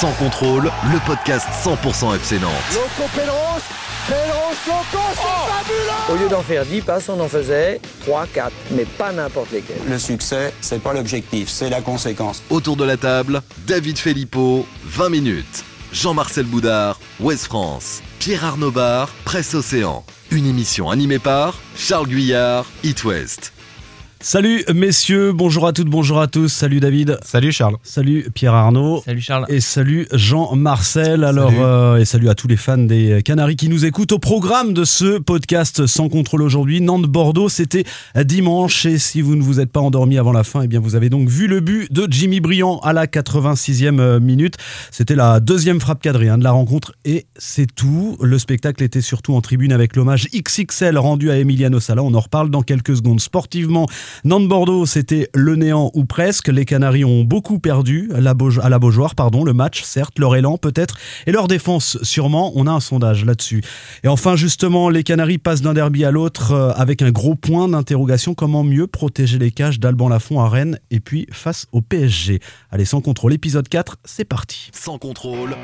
Sans contrôle, le podcast 100% FC Nantes. Loco Pedros, Pedros Loco, c'est fabuleux Au lieu d'en faire 10 passes, on en faisait 3, 4, mais pas n'importe lesquels. Le succès, c'est pas l'objectif, c'est la conséquence. Autour de la table, David Filippo, 20 minutes. Jean-Marcel Boudard, Ouest France. Pierre Arnaud Bar, Presse Océan. Une émission animée par Charles Guyard, It West. Salut messieurs, bonjour à toutes, bonjour à tous. Salut David. Salut Charles. Salut Pierre Arnaud. Salut Charles. Et salut Jean-Marcel. Alors Salut. euh, et salut à tous les fans des Canaries qui nous écoutent au programme de ce podcast sans contrôle aujourd'hui. Nantes Bordeaux, c'était dimanche et si vous ne vous êtes pas endormi avant la fin, eh bien vous avez donc vu le but de Jimmy Briand à la 86e minute. C'était la deuxième frappe cadrée hein, de la rencontre et c'est tout. Le spectacle était surtout en tribune avec l'hommage XXL rendu à Emiliano Sala. On en reparle dans quelques secondes. Sportivement, Nantes-Bordeaux, c'était le néant ou presque. Les Canaries ont beaucoup perdu à la, Beauj- à la Beaujoire, pardon, le match, certes, leur élan peut-être, et leur défense sûrement. On a un sondage là-dessus. Et enfin, justement, les Canaries passent d'un derby à l'autre euh, avec un gros point d'interrogation. Comment mieux protéger les cages d'Alban Lafont à Rennes et puis face au PSG Allez, sans contrôle, épisode 4, c'est parti. Sans contrôle,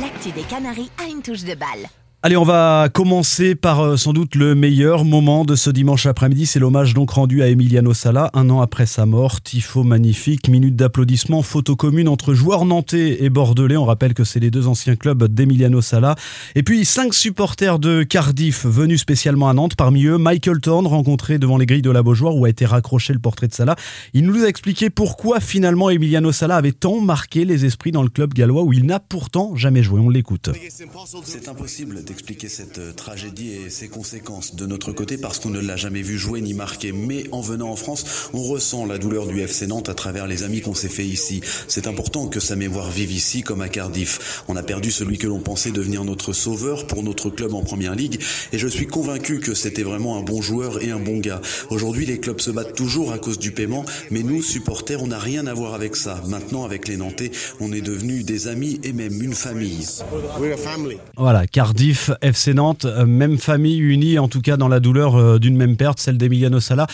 L'actu des Canaries a une touche de balle. Allez, on va commencer par euh, sans doute le meilleur moment de ce dimanche après-midi. C'est l'hommage donc rendu à Emiliano Sala un an après sa mort. Tifo magnifique, minute d'applaudissements, photo commune entre joueurs nantais et bordelais. On rappelle que c'est les deux anciens clubs d'Emiliano Sala. Et puis cinq supporters de Cardiff venus spécialement à Nantes. Parmi eux, Michael Thorne, rencontré devant les grilles de la Beaujoire où a été raccroché le portrait de Salah. Il nous a expliqué pourquoi finalement Emiliano Sala avait tant marqué les esprits dans le club gallois où il n'a pourtant jamais joué. On l'écoute. D'expliquer cette euh, tragédie et ses conséquences de notre côté parce qu'on ne l'a jamais vu jouer ni marquer. Mais en venant en France, on ressent la douleur du FC Nantes à travers les amis qu'on s'est fait ici. C'est important que sa mémoire vive ici comme à Cardiff. On a perdu celui que l'on pensait devenir notre sauveur pour notre club en première ligue et je suis convaincu que c'était vraiment un bon joueur et un bon gars. Aujourd'hui, les clubs se battent toujours à cause du paiement, mais nous, supporters, on n'a rien à voir avec ça. Maintenant, avec les Nantais, on est devenus des amis et même une famille. Voilà, Cardiff, FC Nantes, euh, même famille unie en tout cas dans la douleur euh, d'une même perte, celle d'Emiliano Sala.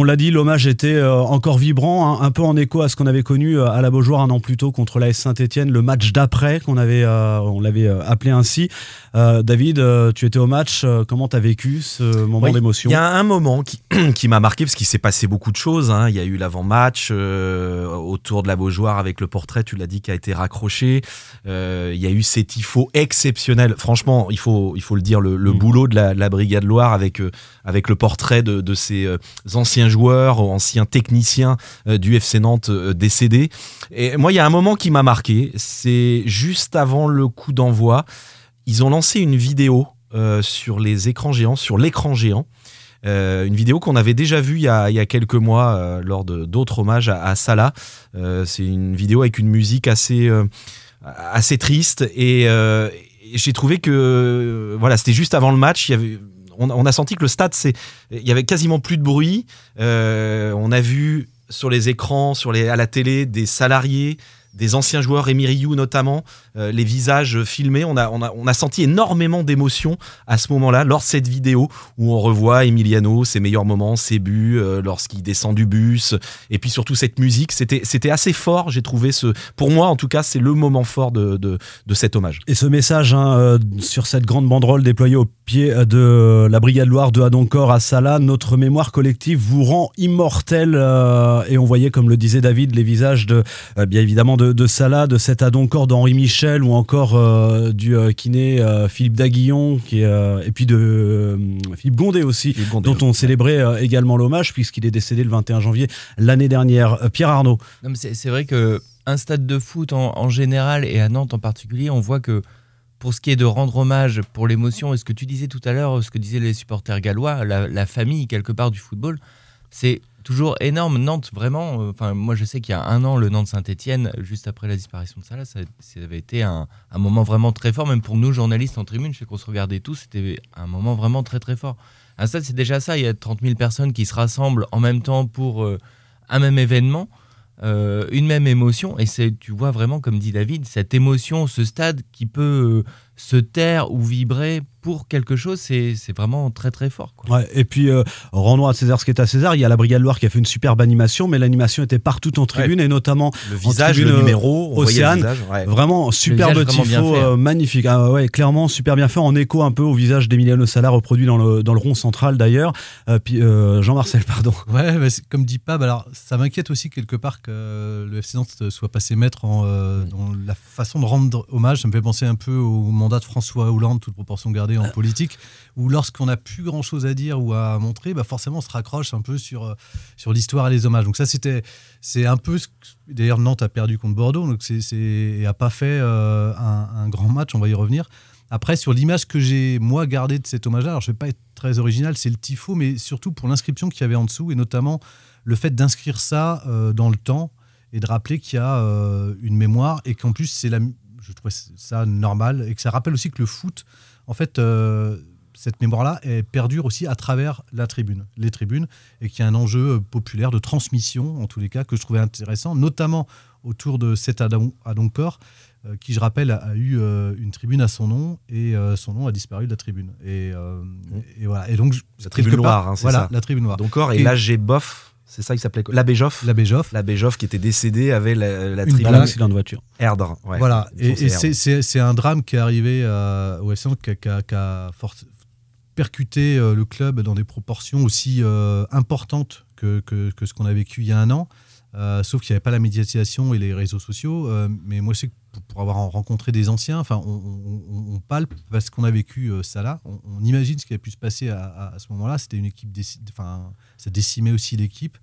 On l'a dit, l'hommage était euh, encore vibrant, hein, un peu en écho à ce qu'on avait connu euh, à la Beaujoire un an plus tôt contre l'AS Saint-Etienne, le match d'après qu'on avait, euh, on l'avait appelé ainsi. Euh, David, tu étais au match, comment t'as vécu ce moment Oui, d'émotion? Il y a un moment qui, qui m'a marqué parce qu'il s'est passé beaucoup de choses. hein. Il y a eu l'avant-match euh, autour de la Beaujoire avec le portrait, tu l'as dit, qui a été raccroché. Il y a eu ces tifos exceptionnels. Franchement, il faut, il faut le dire, le, le Mm. boulot de la, la Brigade Loire avec, avec le portrait de, de ces anciens joueurs, anciens techniciens euh, du FC Nantes euh, décédés. Et moi, il y a un moment qui m'a marqué. C'est juste avant le coup d'envoi. Ils ont lancé une vidéo euh, sur les écrans géants, sur l'écran géant. Une vidéo qu'on avait déjà vue il y a, quelques mois lors d'autres hommages à, Salah. C'est une vidéo avec une musique assez, assez triste et, et j'ai trouvé que voilà, c'était juste avant le match. Il y avait, on, a senti que le stade, c'est, il y avait quasiment plus de bruit. Euh, on a vu sur les écrans, sur les, à la télé, des salariés, des anciens joueurs, Rémi Rioux notamment, euh, les visages filmés. On a, on a, on a senti énormément d'émotions à ce moment-là, lors de cette vidéo où on revoit Emiliano, ses meilleurs moments, ses buts, euh, lorsqu'il descend du bus, et puis surtout cette musique. C'était, c'était assez fort, j'ai trouvé ce. Pour moi, en tout cas, c'est le moment fort de, de, de cet hommage. Et ce message hein, sur cette grande banderole déployée au pied de la Brigade Loire de Adoncor à Salah, notre mémoire collective vous rend immortel. euh, et on voyait, comme le disait David, les visages de, euh, bien évidemment, de, de Salah, de cet Adoncor d'Henri Michel ou encore euh, du euh, kiné Philippe Daguillon, qui et puis de Philippe Gondet aussi, Philippe dont on célébrait également l'hommage puisqu'il est décédé le 21 janvier l'année dernière. Pierre Arnaud. C'est c'est vrai que un stade de foot en, en général et à Nantes en particulier, on voit que pour ce qui est de rendre hommage pour l'émotion et ce que tu disais tout à l'heure, ce que disaient les supporters gallois, la, la famille quelque part du football, c'est toujours énorme. Nantes, vraiment, euh, enfin, moi je sais qu'il y a un an, le Nantes-Saint-Etienne, juste après la disparition de Salah, ça, ça avait été un, moment vraiment très fort, même pour nous journalistes en tribune, je sais qu'on se regardait tous, c'était un moment vraiment très très fort. Un stade, c'est déjà ça, il y a 30 000 personnes qui se rassemblent en même temps pour euh, un même événement. Euh, une même émotion. Et c'est tu vois vraiment comme dit David cette émotion ce stade qui peut euh, se taire ou vibrer pour quelque chose c'est c'est vraiment très très fort quoi. Ouais, et puis, euh, rendons à César ce qui est à César. Il y a la Brigade Loire qui a fait une superbe animation, mais l'animation était partout en tribune et notamment Le en visage, tribune, le euh, numéro, on voyait le Océane. visage, ouais. Vraiment superbe tifo, euh, magnifique. Ah ouais, clairement super bien fait, en écho un peu au visage d'Emiliano Sala reproduit dans le, dans le rond central d'ailleurs. Euh, puis euh, Jean-Marcel, pardon. Ouais, mais comme dit Pab, alors ça m'inquiète aussi quelque part que euh, le FC Nantes soit passé maître en, euh, dans la façon de rendre hommage. Ça me fait penser un peu au mandat de François Hollande, toute proportion gardée en politique, où lorsqu'on n'a plus grand chose à dire ou à montrer, bah forcément on se raccroche un peu sur, euh, sur l'histoire et les hommages. Donc ça c'était c'est un peu d'ailleurs Nantes a perdu contre Bordeaux, donc c'est et a pas fait euh, un, grand match. On va y revenir. Après, sur l'image que j'ai, moi, gardée de cet hommage-là, alors je ne vais pas être très original, c'est le tifo, mais surtout pour l'inscription qu'il y avait en dessous, et notamment le fait d'inscrire ça euh, dans le temps et de rappeler qu'il y a une mémoire, et qu'en plus, c'est la, je trouvais ça normal, et que ça rappelle aussi que le foot, en fait, euh, cette mémoire-là, perdure aussi à travers la tribune, les tribunes, et qu'il y a un enjeu euh, populaire de transmission, en tous les cas, que je trouvais intéressant, notamment autour de cet Adam euh, qui, je rappelle, a, a eu euh, une tribune à son nom et euh, son nom a disparu de la tribune. Et, et voilà. Et donc, La tribune noire, hein, c'est voilà, ça. la tribune noire. Donc, or, et Et- l'AG Boff, c'est ça qu'il s'appelait L'abbé Joff L'abbé Joff. L'abbé Joff qui était décédé avait la, la balle. accident de voiture. Erdre. ouais. Voilà, et, c'est- c'est c'est un drame qui est arrivé euh, au Nantes, qui a, qui a- qui a fort- percuté euh, le club dans des proportions aussi euh, importantes que, que- que ce qu'on a vécu il y a un an. Euh, sauf qu'il n'y avait pas la médiatisation et les réseaux sociaux. mais moi, que pour, avoir rencontré des anciens, enfin, on, on- on- on palpe parce qu'on a vécu euh, ça là. On, on imagine ce qui a pu se passer à, à- à ce moment-là. C'était une équipe, déci- enfin, ça décimait aussi l'équipe.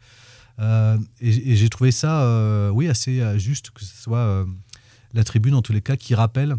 Euh, et et j'ai trouvé ça, euh, oui, assez juste que ce soit euh, la tribune, en tous les cas, qui rappelle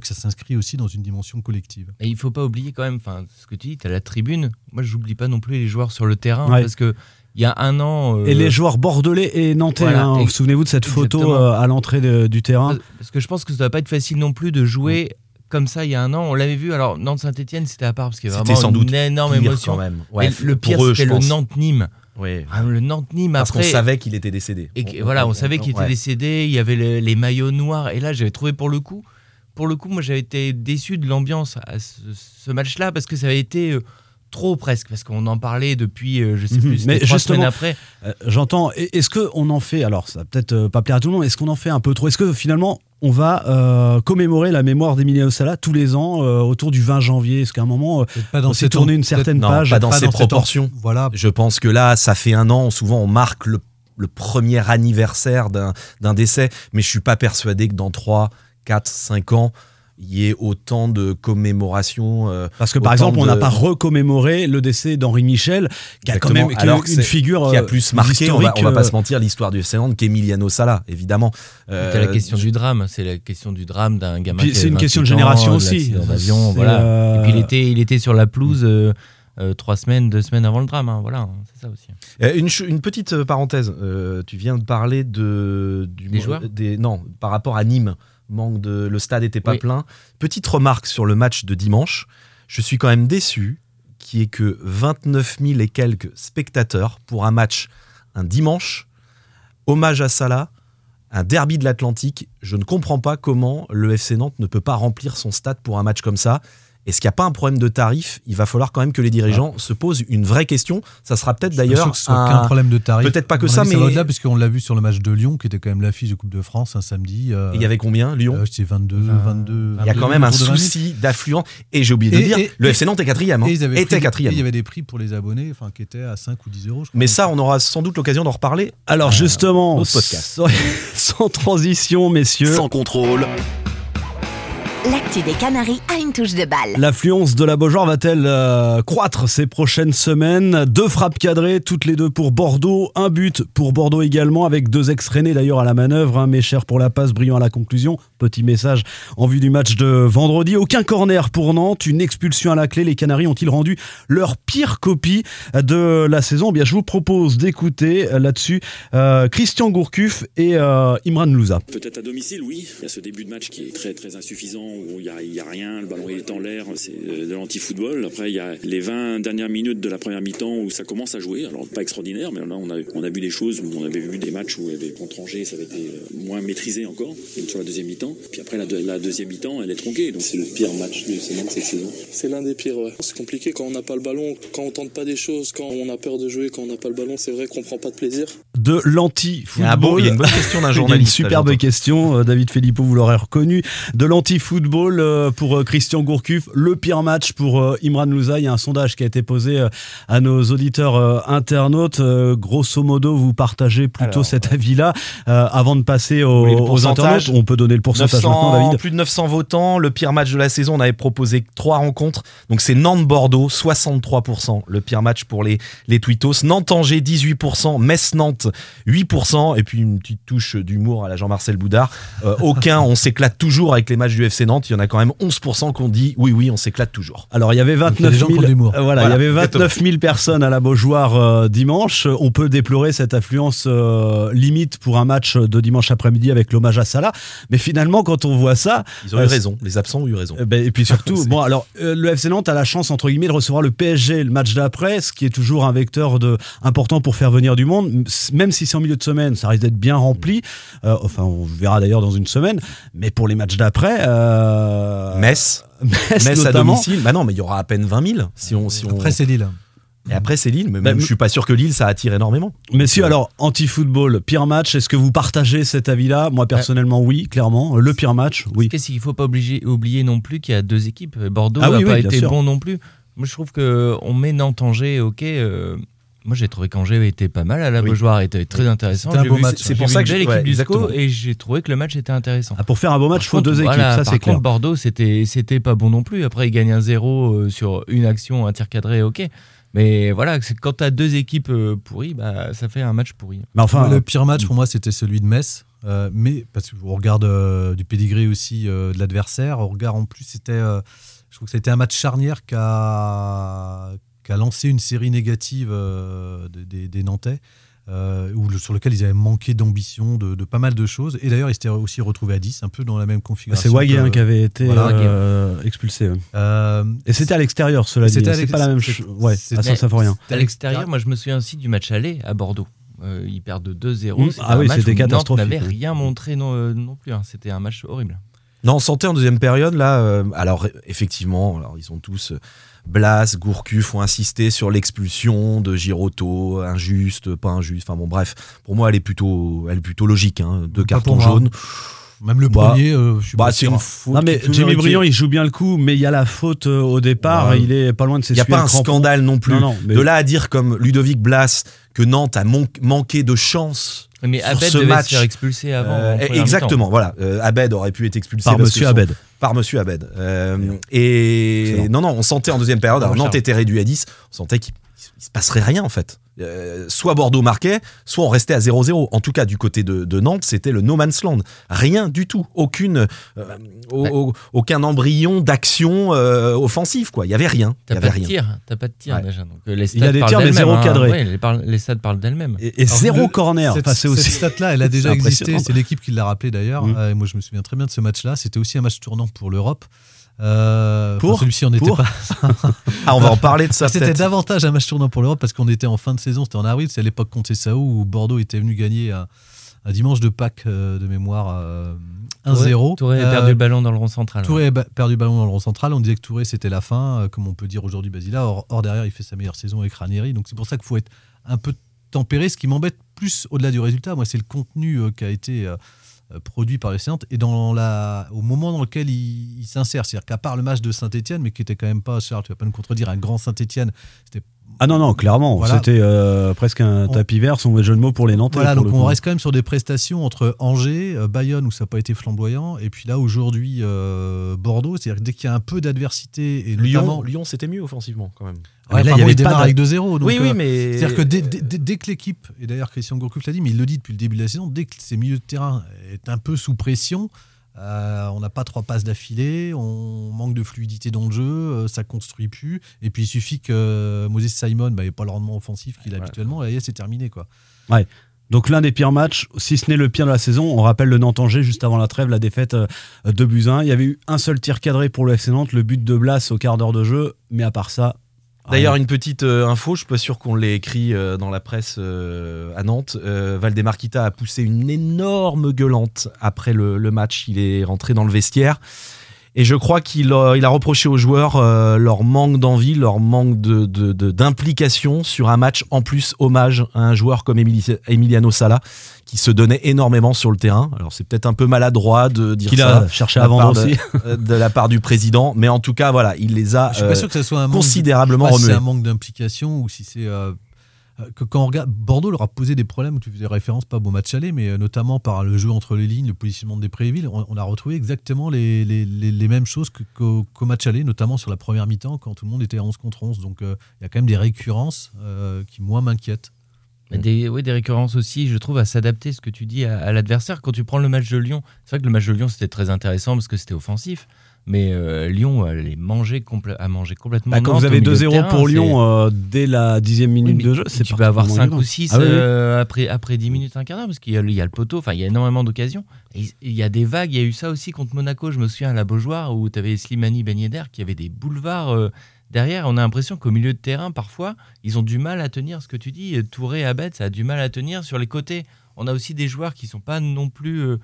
que ça s'inscrit aussi dans une dimension collective. Et il faut pas oublier quand même, enfin, ce que tu dis, tu as la tribune. Moi, j'oublie pas non plus les joueurs sur le terrain Ouais. parce que il y a un an. euh, Et les joueurs bordelais et nantais. Voilà, hein. et- souvenez-vous de cette photo Exactement. euh, à l'entrée du terrain Parce que je pense que ça doit pas être facile non plus de jouer comme ça il y a un an. On l'avait vu. Alors Nantes-Saint-Etienne, c'était à part parce qu'il y avait C'était vraiment sans doute une énorme pire émotion. quand même. Ouais, le pire, c'était le pense. Nantes-Nîmes. Oui. Ah, le Nantes-Nîmes Parce qu'on savait qu'il était décédé. Et que- voilà, on savait qu'il était ouais. décédé, il y avait les, les maillots noirs, et là j'avais trouvé pour le coup, pour le coup, moi j'avais été déçu de l'ambiance à ce, ce match-là parce que ça avait été euh, trop presque, parce qu'on en parlait depuis, euh, je sais Mhm. plus, Mais trois semaines après. Euh, J'entends. Est-ce qu'on en fait, alors ça va peut-être euh, pas plaire à tout le monde, est-ce qu'on en fait un peu trop? Est-ce que finalement on va euh, commémorer la mémoire d'Emiliano Sala tous les ans euh, autour du 20 janvier? Est-ce qu'à un moment, euh, Peut-être pas dans on s'est tourné une certaine Non, page? pas dans pas ces dans cette proportions. Voilà. Je pense que là, ça fait un an, souvent on marque le, le premier anniversaire d'un d'un décès, mais je suis pas persuadé que dans 3, 4, 5 ans, il y ait autant de commémorations. euh, Parce que par exemple, on de- n'a pas recommémoré le décès d'Henri Michel, qui a quand même qui alors une c'est- figure qui a euh, plus marqué, on va, on va pas euh, se mentir, l'histoire du FC Nantes qu'Emiliano Sala, évidemment. Euh, C'était la question du drame, c'est la question du drame d'un gamin. Puis qui c'est une question de 28 ans, génération de aussi. C'est, voilà. euh, Et puis il était, il était sur la pelouse euh, euh, trois semaines, deux semaines avant le drame, hein, voilà, c'est ça aussi. Euh, Une, ch- une petite euh, parenthèse, euh, tu viens de parler de, du, Des joueurs des, Non, par rapport à Nîmes, manque de, le stade était pas Oui. plein. Petite remarque sur le match de dimanche, je suis quand même déçu qui est que 29 000 et quelques spectateurs pour un match un dimanche, hommage à Salah, un derby de l'Atlantique. Je ne comprends pas comment le FC Nantes ne peut pas remplir son stade pour un match comme ça. Est-ce qu'il n'y a pas un problème de tarif Il va falloir quand même que les dirigeants se posent une vraie question. Ça sera peut-être d'ailleurs que ce soit un- qu'un problème de tarif. Peut-être pas que ça, mais au-delà, puisqu'on l'a vu sur le match de Lyon, qui était quand même l'affiche de Coupe de France un samedi. euh, Et il y avait combien Lyon euh, C'était 22, 22. Il y a quand même un souci d'affluence. Et j'ai oublié de Et- dire, et- le FC Nantes est quatrième. hein. Était quatrième. Il y avait des prix pour les abonnés, enfin qui étaient à 5 ou 10 euros. je crois. Mais ça, on aura sans doute l'occasion d'en reparler. Alors justement, podcast. sans transition, messieurs. Sans contrôle. L'actu des Canaries a une touche de balle. L'affluence de la Beaujoire va-t-elle euh, croître ces prochaines semaines? Deux frappes cadrées, toutes les deux pour Bordeaux. Un but pour Bordeaux également, avec deux ex-rennais d'ailleurs à la manœuvre. Hein, Mécher pour la passe, brillant à la conclusion. Petit message en vue du match de vendredi. Aucun corner pour Nantes, une expulsion à la clé. Les Canaries ont-ils rendu leur pire copie de la saison? Eh Bien, je vous propose d'écouter euh, là-dessus euh, Christian Gourcuff et euh, Imran Louza. Peut-être à domicile, oui. Il y a ce début de match qui est très très insuffisant où il n'y a, il y a rien, le ballon est en l'air, c'est euh, de l'anti-football. Après, il y a les 20 dernières minutes de la première mi-temps où ça commence à jouer. Alors, pas extraordinaire, mais là, on a, on a vu des choses où on avait vu des matchs où il y avait contre Angers, ça avait été euh, moins maîtrisé encore sur la deuxième mi-temps. Puis après, la, deux- la deuxième mi-temps, elle est tronquée. Donc, C'est le pire match du Nantes cette saison. C'est l'un des pires, ouais. C'est compliqué quand on n'a pas le ballon, quand on tente pas des choses, quand on a peur de jouer, quand on n'a pas le ballon. C'est vrai qu'on prend pas de plaisir. de l'anti-football. Ah bon, il y a une bonne question d'un Il y a journaliste, Une superbe question, euh, David Filippo, vous l'aurez reconnu. De l'anti-football euh, pour euh, Christian Gourcuff. Le pire match pour euh, Imran Louza. Il y a un sondage qui a été posé à nos auditeurs internautes. Grosso modo, vous partagez plutôt cet avis-là. Euh, Avant de passer aux, internautes, on peut donner le pourcentage 900 maintenant, David. Plus de 900 votants. Le pire match de la saison, on avait proposé trois rencontres. Donc c'est Nantes-Bordeaux, 63%. Le pire match pour les, les Twittos. Nantes-Angers, 18%. Metz-Nantes, 8%. Et puis une petite touche d'humour à la Jean-Marcel Boudard. Euh, aucun, on s'éclate toujours avec les matchs du FC Il y en a quand même 11% qui ont dit oui, oui, on s'éclate toujours. Alors il y avait il y a 29 des gens 000, qui ont de l'humour. euh, voilà, il y avait exactement. 29 000 personnes à la Beaujoire euh, dimanche. On peut déplorer cette affluence euh, limite pour un match de dimanche après-midi avec l'hommage à Salah. Mais finalement, quand on voit ça, Ils ont eu Euh, raison. Les absents ont eu raison. Euh, ben, et puis surtout, bon, alors euh, le FC Nantes a la chance entre guillemets de recevoir le PSG le match d'après, ce qui est toujours un vecteur de important pour faire venir du monde. Même si c'est en milieu de semaine, ça risque d'être bien rempli. Euh, enfin, on verra d'ailleurs dans une semaine. Mais pour les matchs d'après, euh, Metz, Metz, Metz à domicile. Bah non, mais il y aura à peine 20 000 si on, si on... Après, c'est Lille. Et après, c'est Lille. Mais Bah, même, je suis pas sûr que Lille, ça attire énormément. Messieurs, alors, anti-football, pire match, est-ce que vous partagez cet avis-là? Moi, personnellement, oui, clairement. Le pire match, oui. Qu'est-ce qu'il faut pas obliger- oublier non plus qu'il y a deux équipes. Bordeaux Ah n'a oui, pas été sûr. bon non plus. Moi, je trouve que on met Nantes-Angers, ok. euh, moi, j'ai trouvé qu'Angers était pas mal à la Oui. Beaujoire, était très intéressant. C'était un beau vu- match. C'est pour ça que j'ai- équipe ouais, du SCO et j'ai trouvé que le match était intéressant. Ah, pour faire un beau match, il faut deux équipes, voilà, ça par c'est clair. contre, Bordeaux, c'était c'était pas bon non plus. Après, ils gagnent un 0 euh, sur une action, un tir cadré, ok. Mais voilà, quand tu as deux équipes euh, pourries, bah, ça fait un match pourri. Mais enfin, le pire match pour moi, c'était celui de Metz. Euh, mais parce qu'on regarde euh, du pédigré aussi euh, de l'adversaire, on regarde en plus, c'était, euh, je trouve que c'était un match charnière qui a, qui a lancé une série négative euh, des- des, des Nantais, euh, où sur lequel ils avaient manqué d'ambition, de, de pas mal de choses. Et d'ailleurs, ils s'étaient aussi retrouvés à 10, un peu dans la même configuration. c'est hein, que- qui avait été Voilà. euh, expulsé. Euh, Et c'était à l'extérieur, cela dit. C'était à C'est pas la même chose. Ouais, à Saint-Symphorien. À l'extérieur, moi je me souviens aussi du match aller à Bordeaux. Euh, ils perdent 2-0. Mm. C'était Ah un oui, match c'était où Nantes catastrophique, n'avait ouais. rien montré non, euh, non plus. hein. C'était un match horrible. Non, on sentait en deuxième période, là, euh, alors effectivement, alors, ils sont tous, euh, Blas, Gourcuff ont insisté sur l'expulsion de Giroto, injuste, pas injuste, enfin bon, bref, pour moi, elle est plutôt, elle est plutôt logique, hein, deux Pas cartons jaunes. Même le Bah, premier, euh, je suis bah, pas c'est sûr. une faute. Non mais Jimmy. Briand il joue bien le coup mais il y a la faute euh, au départ Ouais. il est pas loin de Il n'y a pas un crampon. scandale non plus. Non, non, mais- De là à dire comme Ludovic Blas que Nantes a manqué de chance. Mais sur Abed ce devait match. se faire expulser avant. Euh, exactement, voilà. Euh, Abed aurait pu être expulsé Par parce Monsieur que son- Abed. Par Monsieur Abed. Euh, et Excellent. non, non, on sentait en deuxième période. Alors. Nantes était réduit à 10. On sentait qu'il il se passerait rien en fait. Euh, soit Bordeaux marquait, soit on restait à 0-0. En tout cas, du côté de, de Nantes, c'était le no man's land. Rien du tout. Aucune, euh, au- au- aucun embryon d'action euh, offensive. Quoi. Il y avait rien. T'as avait pas de rien. tir, t'as pas de tir Ouais. déjà. Donc Il y a stats des tirs, mais zéro hein. cadré. Ouais, les, les stats parlent d'elles-mêmes. Et, et Alors, zéro le- corner. Cette, Enfin, c'est aussi. cette stat-là, elle a déjà C'est existé. C'est l'équipe qui l'a rappelé d'ailleurs. Mm. Euh, moi, je me souviens très bien de ce match-là. C'était aussi un match tournant pour l'Europe. Euh, Pour enfin, Celui-ci, on n'était pas. Ah, on va en parler de ça C'était davantage un match tournant pour l'Europe parce qu'on était en fin de saison. C'était en avril. C'est à l'époque contre Sao où Bordeaux était venu gagner un, un dimanche de Pâques euh, de mémoire euh, 1-0. Touré a Euh, perdu le ballon dans le rond central. Touré a perdu le ballon dans le rond central. On disait que Touré c'était la fin, euh, comme on peut dire aujourd'hui Basila. Or, or, derrière, il fait sa meilleure saison avec Ranieri. Donc c'est pour ça qu'il faut être un peu tempéré. Ce qui m'embête plus au-delà du résultat, moi, c'est le contenu euh, qui a été produit par les séances et dans la, au moment dans lequel il, s'insère. C'est-à-dire qu'à part le match de Saint-Etienne, mais qui était quand même pas, tu vas pas nous contredire, un grand Saint-Etienne, c'était Ah non, non, clairement. Voilà. C'était euh, presque un On- tapis vert, son jeu de mots pour les Nantais. Voilà, donc on coup. reste quand même sur des prestations entre Angers, euh, Bayonne où ça n'a pas été flamboyant, et puis là aujourd'hui euh, Bordeaux. C'est-à-dire que dès qu'il y a un peu d'adversité et Lyon, notamment Lyon c'était mieux offensivement quand même. Ouais, là, il y avait démarre avec de- 2-0. donc, Oui, oui, euh, mais- C'est-à-dire que dès, dès- dès- dès que l'équipe, et d'ailleurs Christian Gourcuff l'a dit, mais il le dit depuis le début de la saison, dès que ces milieux de terrain est un peu sous pression, euh, on n'a pas trois passes d'affilée, on manque de fluidité dans le jeu, euh, ça construit plus. Et puis il suffit que euh, Moses Simon n'ait pas le rendement offensif qu'il a habituellement, et là, c'est terminé. quoi. Ouais. Donc l'un des pires matchs, si ce n'est le pire de la saison, on rappelle le Nantes-Angers juste avant la trêve, la défaite euh, de buts 1. Il y avait eu un seul tir cadré pour le FC Nantes, le but de Blas au quart d'heure de jeu, mais à part ça. D'ailleurs, rien. une petite euh, info, je suis pas sûr qu'on l'ait écrit euh, dans la presse euh, à Nantes. Euh, Valdemar Kita a poussé une énorme gueulante après le, le match. Il est rentré dans le vestiaire. Et je crois qu'il a, il a reproché aux joueurs euh, leur manque d'envie, leur manque de- de- de- d'implication sur un match en plus hommage à un joueur comme Emili- Emiliano Sala qui se donnait énormément sur le terrain. Alors c'est peut-être un peu maladroit de dire Qu'il ça a cherché à la vendre de- aussi. euh, de la part du président, mais en tout cas voilà, il les a Je suis pas euh, sûr que ce soit un manque de- considérablement je sais pas si remués. c'est un manque d'implication ou si c'est. euh, que quand on regarde, Bordeaux leur a posé des problèmes tu faisais référence, pas au match aller, mais euh, notamment par le jeu entre les lignes, le positionnement des Prévilles. On, on a retrouvé exactement les, les- les- mêmes choses qu'au qu'au match aller, notamment sur la première mi-temps quand tout le monde était à 11 contre 11. Donc euh, il y a quand même des récurrences euh, qui, moi, m'inquiètent. Des, oui, des récurrences aussi, je trouve, à s'adapter ce que tu dis à, à l'adversaire. Quand tu prends le match de Lyon, c'est vrai que le match de Lyon, c'était très intéressant parce que c'était offensif. Mais euh, Lyon a, les mangé complè- a mangé complètement. Quand Nantes vous avez milieu de 2-0 terrain, pour Lyon euh, dès la dixième minute Oui, de jeu, c'est tu peux avoir 5 particulièrement ou évident. 6 Ah oui, oui. après, après 10 minutes, un quart d'heure, parce qu'il y, a le- il y a le poteau, enfin il y a énormément d'occasions. Il y a des vagues, il y a eu ça aussi contre Monaco, je me souviens à la Beaujoire, où tu avais Slimani Ben Yedder qui avait des boulevards euh, derrière. On a l'impression qu'au milieu de terrain, parfois, ils ont du mal à tenir ce que tu dis. Touré, Abed, ça a du mal à tenir sur les côtés. On a aussi des joueurs qui sont pas non plus euh,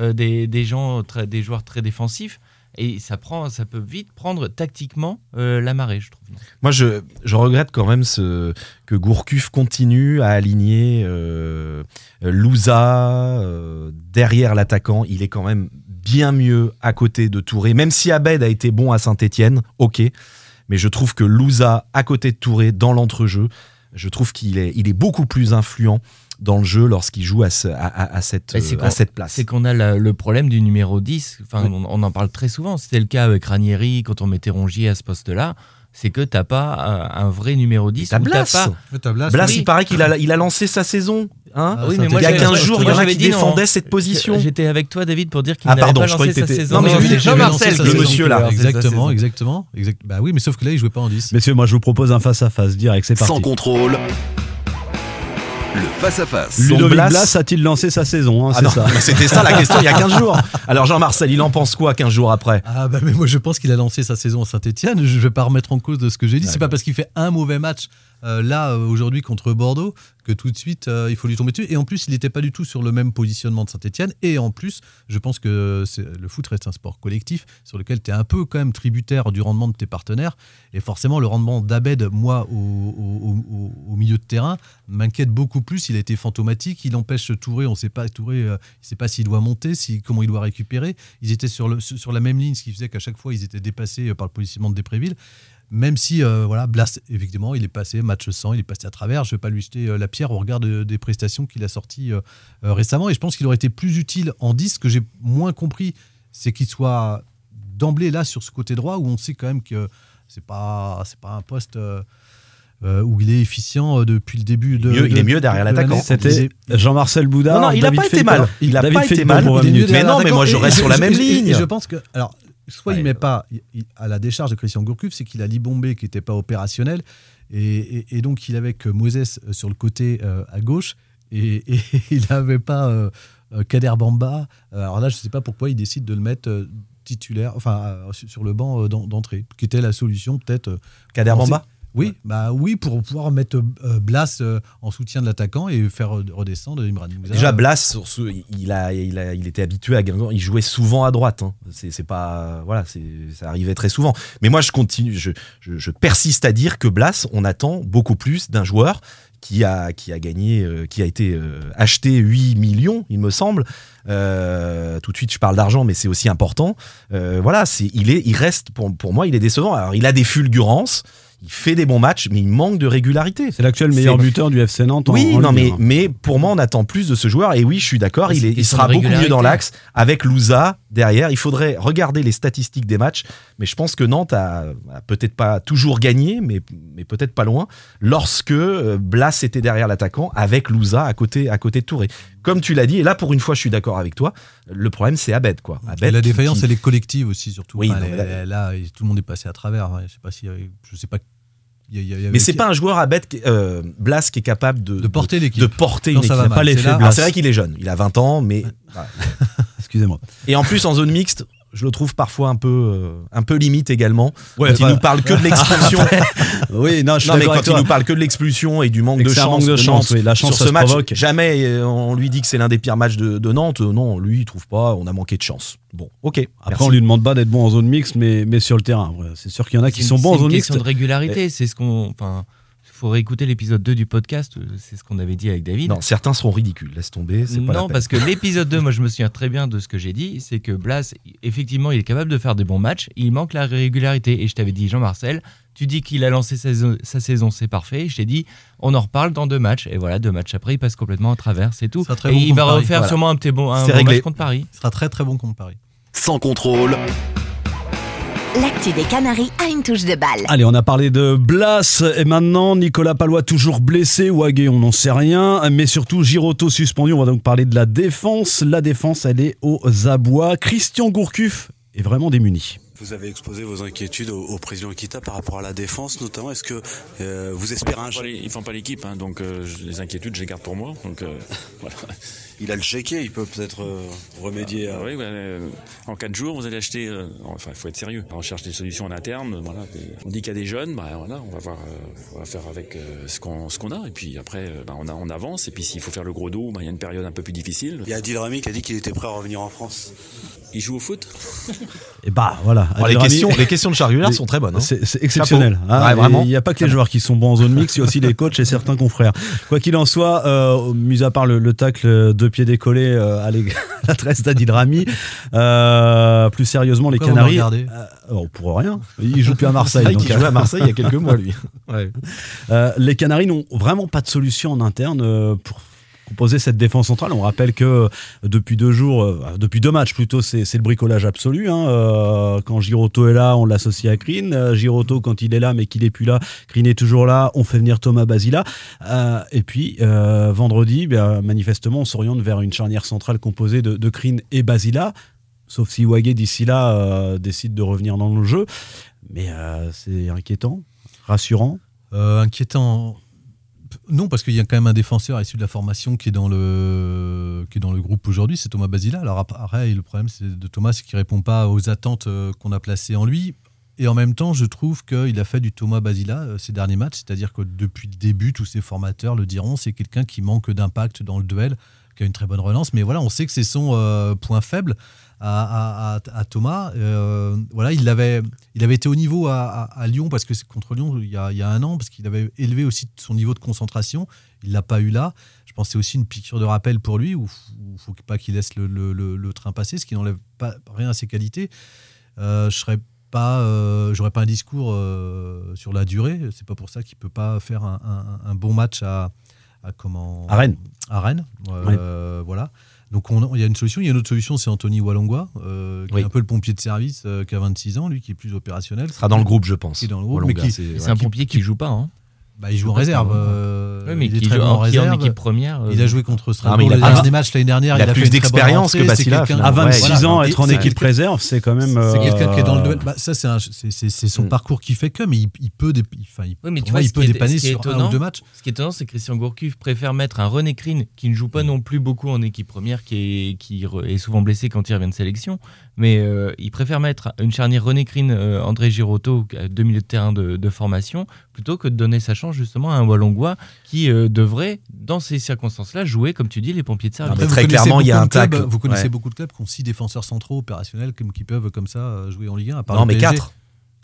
euh, des, des gens très- des joueurs très défensifs. Et ça, prend, ça peut vite prendre tactiquement euh, la marée, je trouve. Moi, je, je regrette quand même que Gourcuff continue à aligner euh, Louza euh, derrière l'attaquant. Il est quand même bien mieux à côté de Touré. Même si Abed a été bon à Saint-Etienne, ok. Mais je trouve que Louza à côté de Touré dans l'entrejeu, je trouve qu'il est, il est beaucoup plus influent dans le jeu lorsqu'il joue à, ce- à- à- à cette, c'est euh, à cette place. C'est qu'on a la- le problème du numéro 10. Enfin, on, on en parle très souvent. C'était le cas avec Ranieri quand on mettait Rongier à ce poste-là. C'est que t'as pas euh, un vrai numéro 10. T'as Blas. pas... Blas, Oui. il paraît qu'il a, il a lancé sa saison. Hein Ah oui, mais moi, il y a j'avais- 15 jours, il y en a qui non. défendaient cette position. J'étais avec toi, David, pour dire qu'il Ah, n'avait pas lancé sa saison. Non, mais Non, j'ai vu il Jean Marcel, le monsieur là. Exactement, exactement, exact- Bah oui, mais sauf que là, il jouait pas en 10. Messieurs, moi je vous propose un face-à-face direct, c'est parti. Sans contrôle. Le face-à-face. Ludovic Blas- Blas, a-t-il lancé sa saison hein, Ah ça. C'était ça la question il y a 15 jours. Alors Jean-Marcel, il en pense quoi 15 jours après? Ah bah mais moi je pense qu'il a lancé sa saison à Saint-Etienne. Je vais pas remettre en cause de ce que j'ai dit. C'est pas parce qu'il fait un mauvais match euh, là euh, aujourd'hui contre Bordeaux que tout de suite euh, il faut lui tomber dessus. Et en plus il n'était pas du tout sur le même positionnement de Saint-Etienne. Et en plus je pense que le foot reste un sport collectif sur lequel tu es un peu quand même tributaire du rendement de tes partenaires. Et forcément le rendement d'Abed, moi au, milieu de terrain, m'inquiète beaucoup plus. Il a été fantomatique. Il empêche Touré. On ne sait pas sait pas s'il doit monter, si, comment il doit récupérer. Ils étaient sur, la même ligne, ce qui faisait qu'à chaque fois, ils étaient dépassés par le positionnement de Dépréville. Même si, euh, voilà, Blas, effectivement, il est passé match 100, il est passé à travers. Je ne vais pas lui jeter euh, la pierre au regard de- des prestations qu'il a sorties euh, récemment. Et je pense qu'il aurait été plus utile en 10. Ce que j'ai moins compris, c'est qu'il soit d'emblée là sur ce côté droit où on sait quand même que c'est pas c'est pas un poste euh, euh, où il est efficient depuis le début de. mieux- il est mieux derrière de l'attaquant. C'était Jean-Marcel Boudard. Non, non, il a David pas été mal. Il a David pas été mal. pour Il est 20 mieux minutes. Mais non, mais moi, je reste sur la même et- et- ligne. Et je pense que, alors, soit il Ouais. met pas, il- il- à la décharge de Christian Gourcuff, c'est qu'il a Libombé qui n'était pas opérationnel, et, et- et donc il avait que Moses euh, sur le côté euh, à gauche, et, et il n'avait pas euh, Kader Bamba. Alors là, je ne sais pas pourquoi il décide de le mettre euh, titulaire, enfin sur le banc d'en- d'entrée, qui était la solution peut-être. Kader Bamba? Oui, bah oui, pour pouvoir mettre euh, Blas euh, en soutien de l'attaquant et faire euh, redescendre Imran Moussa. Déjà, Blas, il, a, il, a, il était habitué à. Il jouait souvent à droite. hein. C'est pas, voilà, ça arrivait très souvent. Mais moi, je continue, je, je, je persiste à dire que Blas, on attend beaucoup plus d'un joueur qui a, qui a gagné, euh, qui a été euh, acheté 8 millions, il me semble. Euh, tout de suite, je parle d'argent, mais c'est aussi important. Voilà, c'est, il est, il reste pour, pour moi, il est décevant. Alors, il a des fulgurances. Il fait des bons matchs, mais il manque de régularité. C'est l'actuel meilleur buteur du FC Nantes. Oui, en, en non, mais, mais pour moi, on attend plus de ce joueur. Et oui, je suis d'accord, il, est- sera beaucoup mieux dans l'axe avec Louza derrière. Il faudrait regarder les statistiques des matchs. Mais je pense que Nantes a, a peut-être pas toujours gagné, mais, mais peut-être pas loin, lorsque euh, Blas était derrière l'attaquant avec Louza à côté, à côté de Touré. Comme tu l'as dit, et là, pour une fois, je suis d'accord avec toi, le problème, c'est Abed. Quoi. Et Abed la défaillance, qui- elle est collective aussi, surtout. Oui, Enfin, non, elle- mais là- elle- là, tout le monde est passé à travers. Je sais pas si, je sais pas. Il y a- il y a- il y avait Mais c'est pas un joueur à bête, euh, Blas qui est capable de, De porter l'équipe. De porter Non, une ça équipe. va mal. C'est là- Alors, C'est vrai qu'il est jeune, il a 20 ans, mais. Excusez-moi. Et en plus en zone mixte, je le trouve parfois un peu, euh, un peu limite également. Ouais, quand il enfin- nous parle que de l'expulsion. Oui, non, je non, mais quand avec il nous parle que de l'expulsion et du manque Et de chance, manque de chance, Nantes oui, la chance, sur ce match, provoque. jamais on lui dit que c'est l'un des pires matchs de, de Nantes. Euh, Non, lui il trouve pas. On a manqué de chance. Bon, ok. Après, merci. on lui demande pas d'être bon en zone mixte, mais, mais sur le terrain. C'est sûr qu'il y en a qui sont bons en c'est une zone question mixte. de régularité. C'est ce qu'on. Faut réécouter l'épisode 2 du podcast. euh, C'est ce qu'on avait dit avec David. Non, certains seront ridicules. Laisse tomber. C'est pas la Non, peine. parce que l'épisode 2, moi je me souviens très bien de ce que j'ai dit, c'est que Blas, effectivement, il est capable de faire des bons matchs, il manque la régularité. Et je t'avais dit, Jean-Marcel, tu dis qu'il a lancé sa, saison- sa saison, c'est parfait. Je t'ai dit, on en reparle dans deux matchs. Et voilà, deux matchs après, il passe complètement à travers, c'est tout. et bon il va Paris. refaire Voilà. sûrement un, petit bon, un C'est bon match contre Paris. Il sera très très bon contre Paris. Sans contrôle, L'actu des Canaries a une touche de balle. Allez, on a parlé de Blas et maintenant Nicolas Palois toujours blessé Aguet, on n'en sait rien, mais surtout Giroto suspendu. On va donc parler de la défense. La défense, elle est aux abois. Christian Gourcuff est vraiment démuni. Vous avez exposé vos inquiétudes au, au président Kita par rapport à la défense notamment. Est-ce que euh, vous espérez un Ils font pas l'équipe, hein, donc euh, les inquiétudes, je les garde pour moi. Donc euh, voilà. Il a le chéquier, il peut peut-être remédier à... Ah oui, ouais, euh, en 4 jours, vous allez acheter. enfin, il faut être sérieux. On cherche des solutions en interne. Voilà. On dit qu'il y a des jeunes, bah, voilà, on va voir, on va faire avec ce qu'on ce qu'on a. Et puis après, bah, on, a, on avance. Et puis s'il faut faire le gros dos, bah, il y a une période un peu plus difficile. Il y a Adil Rami qui a dit qu'il était prêt à revenir en France. Il joue au foot Et bah voilà. Oh, les, questions, les questions de Charles sont très bonnes. hein. C'est exceptionnel. Hein. Ouais, Il n'y a pas que les joueurs qui sont bons en zone mixte, il y a aussi les coachs et certains confrères. Quoi qu'il en soit, euh, mis à part le, le tacle de pied décollé euh, à la tresse d'Adil Rami, euh, plus sérieusement, les Pourquoi Canaries. euh, on pourra rien. Il joue plus à Marseille. Vrai donc, euh, jouait à Marseille il y a quelques mois, lui. Ouais. euh, les Canaries n'ont vraiment pas de solution en interne pour composer cette défense centrale. On rappelle que euh, depuis deux jours, euh, depuis deux matchs plutôt, c'est le bricolage absolu. hein. Euh, quand Giroto est là, on l'associe à Green. Giroto, quand il est là, mais qu'il est plus là, Green est toujours là, on fait venir Thomas Basila. Et puis, vendredi, ben, manifestement, on s'oriente vers une charnière centrale composée de, de et Basila. Sauf si Wagé, d'ici là, décide de revenir dans le jeu. Mais c'est inquiétant, rassurant. Inquiétant. Non, parce qu'il y a quand même un défenseur issu de la formation qui est dans le, groupe aujourd'hui, c'est Thomas Basila. Alors après, le problème de Thomas, c'est qu'il répond pas aux attentes euh, qu'on a placées en lui. Et en même temps, je trouve qu'il a fait du Thomas Basila euh, ces derniers matchs, c'est-à-dire que depuis le début, tous ses formateurs le diront, c'est quelqu'un qui manque d'impact dans le duel, qui a une très bonne relance, mais voilà, on sait que c'est son euh, point faible à, à- à- à Thomas. Euh, voilà, il avait, il avait été au niveau à, Lyon parce que c'est contre Lyon il y, a, il y a un an parce qu'il avait élevé aussi son niveau de concentration. Il l'a pas eu là. Je pense que c'est aussi une piqûre de rappel pour lui où il faut pas qu'il laisse le, le- le- le train passer, ce qui n'enlève pas rien à ses qualités. Euh, je serais pas, euh, j'aurais pas un discours euh, sur la durée. C'est pas pour ça qu'il peut pas faire un, un- un bon match à, à comment? À Rennes. À Rennes, euh, voilà. Donc on- il y a une solution. Il y a une autre solution, c'est Anthony Walongwa, euh, qui Oui. est un peu le pompier de service, euh, qui a 26 ans, lui, qui est plus opérationnel. sera dans le groupe, je pense. Qui est dans le groupe, Walongwa, mais qui, c'est- C'est un pompier qui joue pas. Hein. Bah, il joue en réserve. euh, Oui, mais il est très joue bon en- réserve. équipe première, euh, Il a joué contre Ah, Strasbourg il a derniers matchs l'année dernière. il a plus d'expérience que quelqu'un- À finalement. 26 voilà. ans, être en équipe réserve, c'est quand même. C'est quelqu'un qui est dans le euh, duel. Bah, ça, c'est son Mm. parcours qui fait que, mais il, il peut, dé- enfin, il, Oui, mais tu moi, vois, il peut dépanner sur un ou deux matchs. Ce qui est étonnant, c'est que Christian Gourcuff préfère mettre un René Krine qui ne joue pas non plus beaucoup en équipe première, qui est, qui re- est souvent blessé quand il revient de sélection, mais euh, il préfère mettre une charnière René euh, André Girotto, deux milieux de terrain de formation, plutôt que de donner sa chance justement à un Wallongois qui euh, devrait, dans ces circonstances-là, jouer, comme tu dis, les pompiers de service. Après, très clairement, il y a un tacle. Vous connaissez Ouais. beaucoup de clubs qui ont six défenseurs centraux opérationnels comme, qui peuvent comme ça euh, jouer en Ligue 1. À part Non, mais PSG. quatre.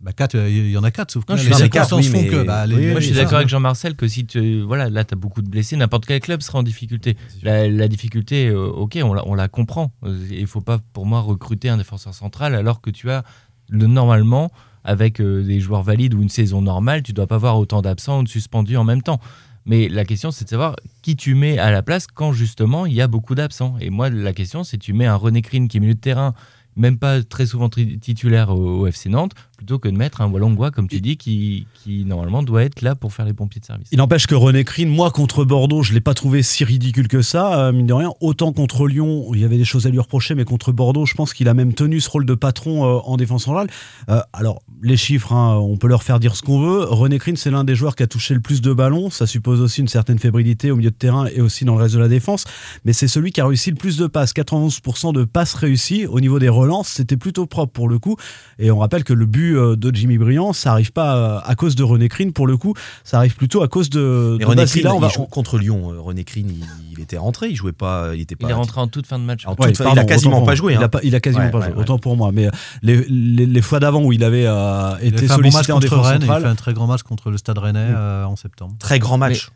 Bah, quatre, euh, il y en a quatre, sauf que Non, là, je les suis d'accord, circonstances oui, font que. mais- bah, les- oui, les- Moi, je suis d'accord avec Jean-Marcel que si tu voilà, là, tu as beaucoup de blessés, n'importe quel club sera en difficulté. La, la difficulté, euh, ok, on la, on la comprend. Il faut pas, pour moi, recruter un défenseur central alors que tu as le, normalement avec euh, des joueurs valides ou une saison normale, tu dois pas avoir autant d'absents ou de suspendus en même temps. Mais la question, c'est de savoir qui tu mets à la place quand justement il y a beaucoup d'absents. Et moi, la question, c'est tu mets un René Crine qui est milieu de terrain, même pas très souvent titulaire au FC Nantes, plutôt que de mettre un Wallongois, comme tu dis, qui, qui normalement doit être là pour faire les pompiers de service. Il n'empêche que René Crine, moi contre Bordeaux, je l'ai pas trouvé si ridicule que ça, euh, mine de rien. Autant contre Lyon, il y avait des choses à lui reprocher, mais contre Bordeaux, je pense qu'il a même tenu ce rôle de patron euh, en défense centrale. Euh, alors, les chiffres, hein, on peut leur faire dire ce qu'on veut. René Crine, c'est l'un des joueurs qui a touché le plus de ballons. Ça suppose aussi une certaine fébrilité au milieu de terrain et aussi dans le reste de la défense. Mais c'est celui qui a réussi le plus de passes. 91% de passes réussies. Au niveau des relances, c'était plutôt propre pour le coup. Et on rappelle que le but euh, de Jimmy Briand, ça arrive pas euh, à cause de René Crine pour le coup. Ça arrive plutôt à cause de, René. Crine, Là, on va- il joue contre Lyon. euh, René Crine, il, il était rentré, il jouait pas, il était pas. Il est rentré en toute fin de match. En Ouais, toute fin- pardon, il a quasiment pas joué. Il a, pas- il a quasiment Ouais, pas ouais, joué. ouais. Autant pour moi. Mais les, les- les fois d'avant où il avait euh, Il été fait un bon match sollicité en défense Rennes, il fait un très grand match contre le Stade Rennais euh, en septembre. Très grand match.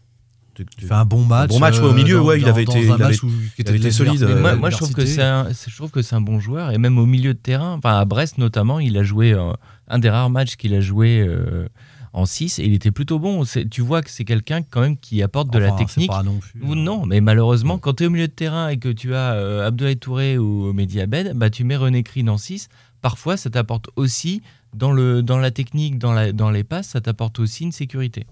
Il fait un bon match. bon match, ouais, au euh, milieu, dans- ouais, il avait dans été- un il match avait- où- qui il était avait été de solide, l'adversité. Mais moi, euh, moi, je trouve que c'est un, je trouve que c'est un bon joueur et même au milieu de terrain, enfin à Brest notamment, il a joué euh, un des rares matchs qu'il a joué euh, en 6 et il était plutôt bon. Tu vois que c'est quelqu'un quand même qui apporte de la Enfin, technique. pas non plus, Ou non, mais malheureusement, quand tu es au milieu de terrain et que tu as euh, Abdoulaye Touré ou Mehdi Abed, bah, tu mets René Crine en 6. Parfois, ça t'apporte aussi, dans, le, dans la technique, dans, la, dans les passes, ça t'apporte aussi une sécurité.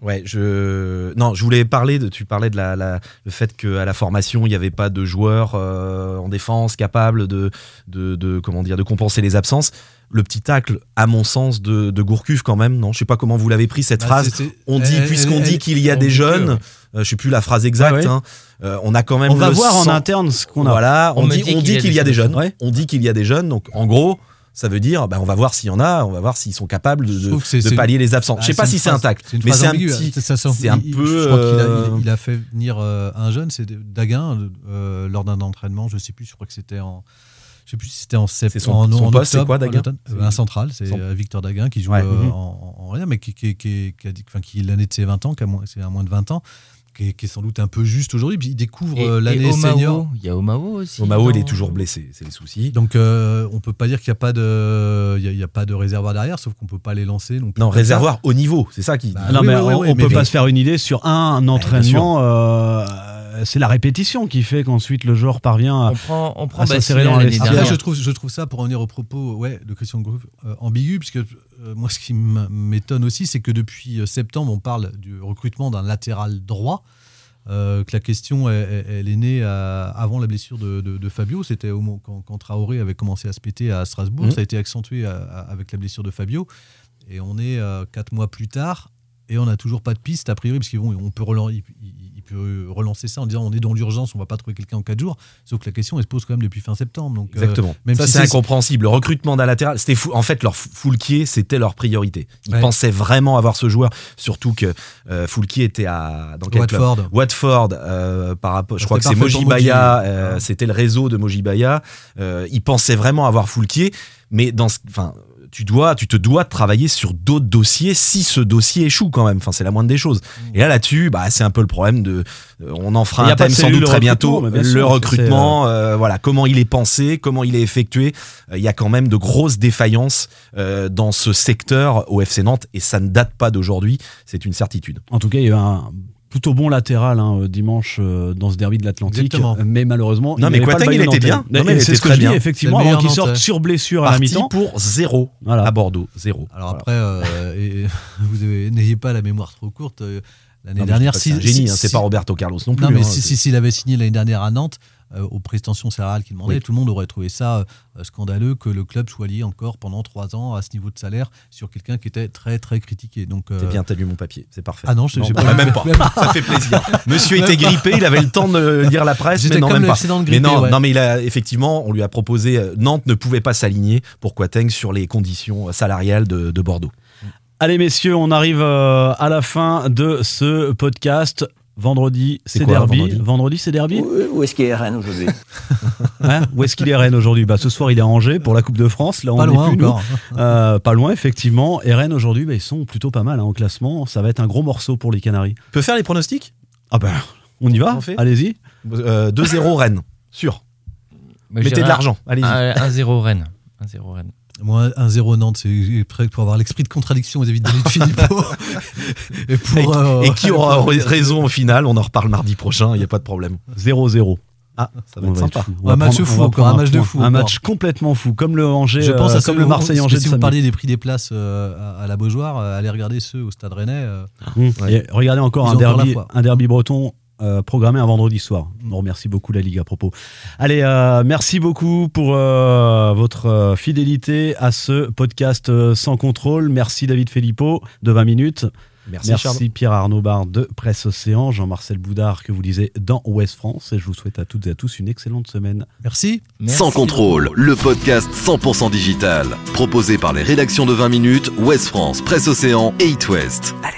Ouais, je non, je voulais parler de. Tu parlais de la, la- le fait qu'à la formation il n'y avait pas de joueurs euh, en défense capables de, de, de comment dire de compenser les absences. Le petit tacle, à mon sens, de, de Gourcuff quand même. Non, je sais pas comment vous l'avez pris cette Bah, phrase. On dit puisqu'on dit qu'il y a des jeunes. euh, je sais plus la phrase exacte. Ouais, ouais. hein, euh, on a quand même. On va voir en interne ce qu'on a. Voilà, On on, dit, qu'il y y a des jeunes. Ouais. On dit qu'il y a des jeunes. Donc en gros, ça veut dire, ben, on va voir s'il y en a, on va voir s'ils sont capables de, de- pallier les absents. Ah, je sais pas si c'est une mais c'est un ambiguë, petit. c'est- un il- peu. Je crois qu'il a, euh, il- il a fait venir euh, un jeune, c'est Daguin, euh, lors d'un entraînement. Je sais plus, je crois que c'était en. Je sais plus si c'était en septembre. son- en, son en poste, c'est quoi, Daguin Un central, c'est Son- Victor Daguin qui joue Ouais. Mhm. en, en rien, mais qui, qui, qui, qui l'année de ses 20 ans, qui a moins, c'est à moins de 20 ans, qui est, qui est sans doute un peu juste aujourd'hui. Puis il découvre euh, l'année senior. il y a Omao aussi. Omao, il est toujours blessé, c'est les soucis. Donc euh, on peut pas dire qu'il n'y a pas de, il y a, il y a pas de réservoir derrière, sauf qu'on peut pas les lancer non plus. Non, ça. réservoir au niveau, c'est ça qui. Bah, Ah non, oui, mais oui, oui, on, mais peut oui. pas se faire une idée sur un entraînement. euh, c'est la répétition qui fait qu'ensuite le joueur parvient à. On prend, on prend à s'insérer dans les- Après, je trouve, je trouve ça, pour revenir au propos ouais, de Christian Groove, euh, ambigu, puisque euh, moi, ce qui m'étonne aussi, c'est que depuis euh, septembre, on parle du recrutement d'un latéral droit. euh, que la question, elle, est née à- avant la blessure de, de- de Fabio. C'était au moment quand, quand Traoré avait commencé à se péter à Strasbourg. Mhm. Ça a été accentué à- à- avec la blessure de Fabio. Et on est euh, quatre mois plus tard. Et on n'a toujours pas de piste, a priori, parce qu'on peut, relan- il, il- il relancer ça en disant on est dans l'urgence, on va pas trouver quelqu'un en quatre jours. Sauf que la question, elle se pose quand même depuis fin septembre. Donc, euh, Exactement. même ça, si c'est incompréhensible. Le recrutement d'un latéral, c'était fou. En fait, leur Fou- Foulquier, c'était leur priorité. Ils Ouais. pensaient vraiment avoir ce joueur, surtout que euh, Foulquier était à dans quel club Watford. Watford, euh, par rapport, je Ça crois que c'est parfait Moji pour Moji. Baya, euh, c'était le réseau de Moji Baya. Euh, ils pensaient vraiment avoir Foulquier, mais dans, ce- enfin. Tu, dois, tu te dois de travailler sur d'autres dossiers si ce dossier échoue quand même. Enfin, c'est la moindre des choses. Et là, là-dessus, bah, c'est un peu le problème de. euh, on en fera un thème sans doute très bientôt. Le recrutement, euh, voilà, comment il est pensé, comment il est effectué. Euh, Il y a quand même de grosses défaillances euh, dans ce secteur au FC Nantes et ça ne date pas d'aujourd'hui. C'est une certitude. En tout cas, il y a eu un plutôt bon latéral hein, euh, dimanche euh, dans ce derby de l'Atlantique. Mais malheureusement, Non, il mais Quateng, il était bien. Non, mais Et il c'est ce que très je dis, bien. effectivement, avant qu'il sorte sur blessure à la mi-temps. pour zéro Voilà. à Bordeaux. Zéro. Alors Voilà. après, euh, et- vous n'ayez pas la mémoire trop courte. L'année dernière, c'est si- génie, si- hein, c'est si- pas Roberto Carlos non plus. Non, mais hein, si, s'il avait signé l'année dernière à Nantes, aux prestations salariales qu'il demandait, Oui. tout le monde aurait trouvé ça euh, scandaleux que le club soit lié encore pendant trois ans à ce niveau de salaire sur quelqu'un qui était très très critiqué. Donc, euh, C'est bien, t'as lu mon papier, c'est parfait. Ah non, je- j'ai bah, pas lu. même pas. Ça fait plaisir. Monsieur était grippé, il avait le temps de lire la presse, mais non, comme même pas. Nantes Mais grippé, non, ouais. non, mais il a effectivement, on lui a proposé. euh, Nantes ne pouvait pas s'aligner pour Quateng sur les conditions salariales de, de Bordeaux. Allez messieurs, on arrive euh, à la fin de ce podcast. Vendredi, C'est derby. vendredi Vendredi, c'est derby. Où est-ce qu'il est Rennes aujourd'hui Hein Où est-ce qu'il est Rennes aujourd'hui bah, Ce soir, il est à Angers pour la Coupe de France. Là, on Pas loin plus, nous. encore. Euh, pas loin, effectivement. Et Rennes aujourd'hui, bah, ils sont plutôt pas mal hein, en classement. Ça va être un gros morceau pour les Canaries. Tu peux faire les pronostics? Ah ben, on y va Allez-y. Euh, 2-0 Rennes, sûr. Mais je Mettez de l'argent, allez-y. un- 1-0 Rennes. 1-0 Rennes. Moi, 1-0 Nantes, c'est prêt pour avoir l'esprit de contradiction vis-à-vis de David Philippot. et, pour, euh, et, qui aura raison au final On en reparle mardi prochain, il n'y a pas de problème. 0-0. Ah, ça va être sympa. un match fou, encore un match de fou. Un match complètement fou, comme le Angers, je pense à comme le Marseille Angers. Si vous parliez des prix des places à la Beaujoire, allez regarder ceux au Stade Rennais. Mmh. regardez encore un derby, un derby breton euh, programmé un vendredi soir. On remercie beaucoup la Ligue à propos. Allez, euh, merci beaucoup pour euh, votre fidélité à ce podcast sans contrôle. Merci David Filippo de 20 minutes. Merci, Pierre Arnaud Bar de Presse Océan, Jean-Marcel Boudard que vous lisez dans Ouest France et je vous souhaite à toutes et à tous une excellente semaine. Merci. Sans contrôle, le podcast 100% digital, proposé par les rédactions de 20 minutes, Ouest France, Presse Océan et It West. Allez.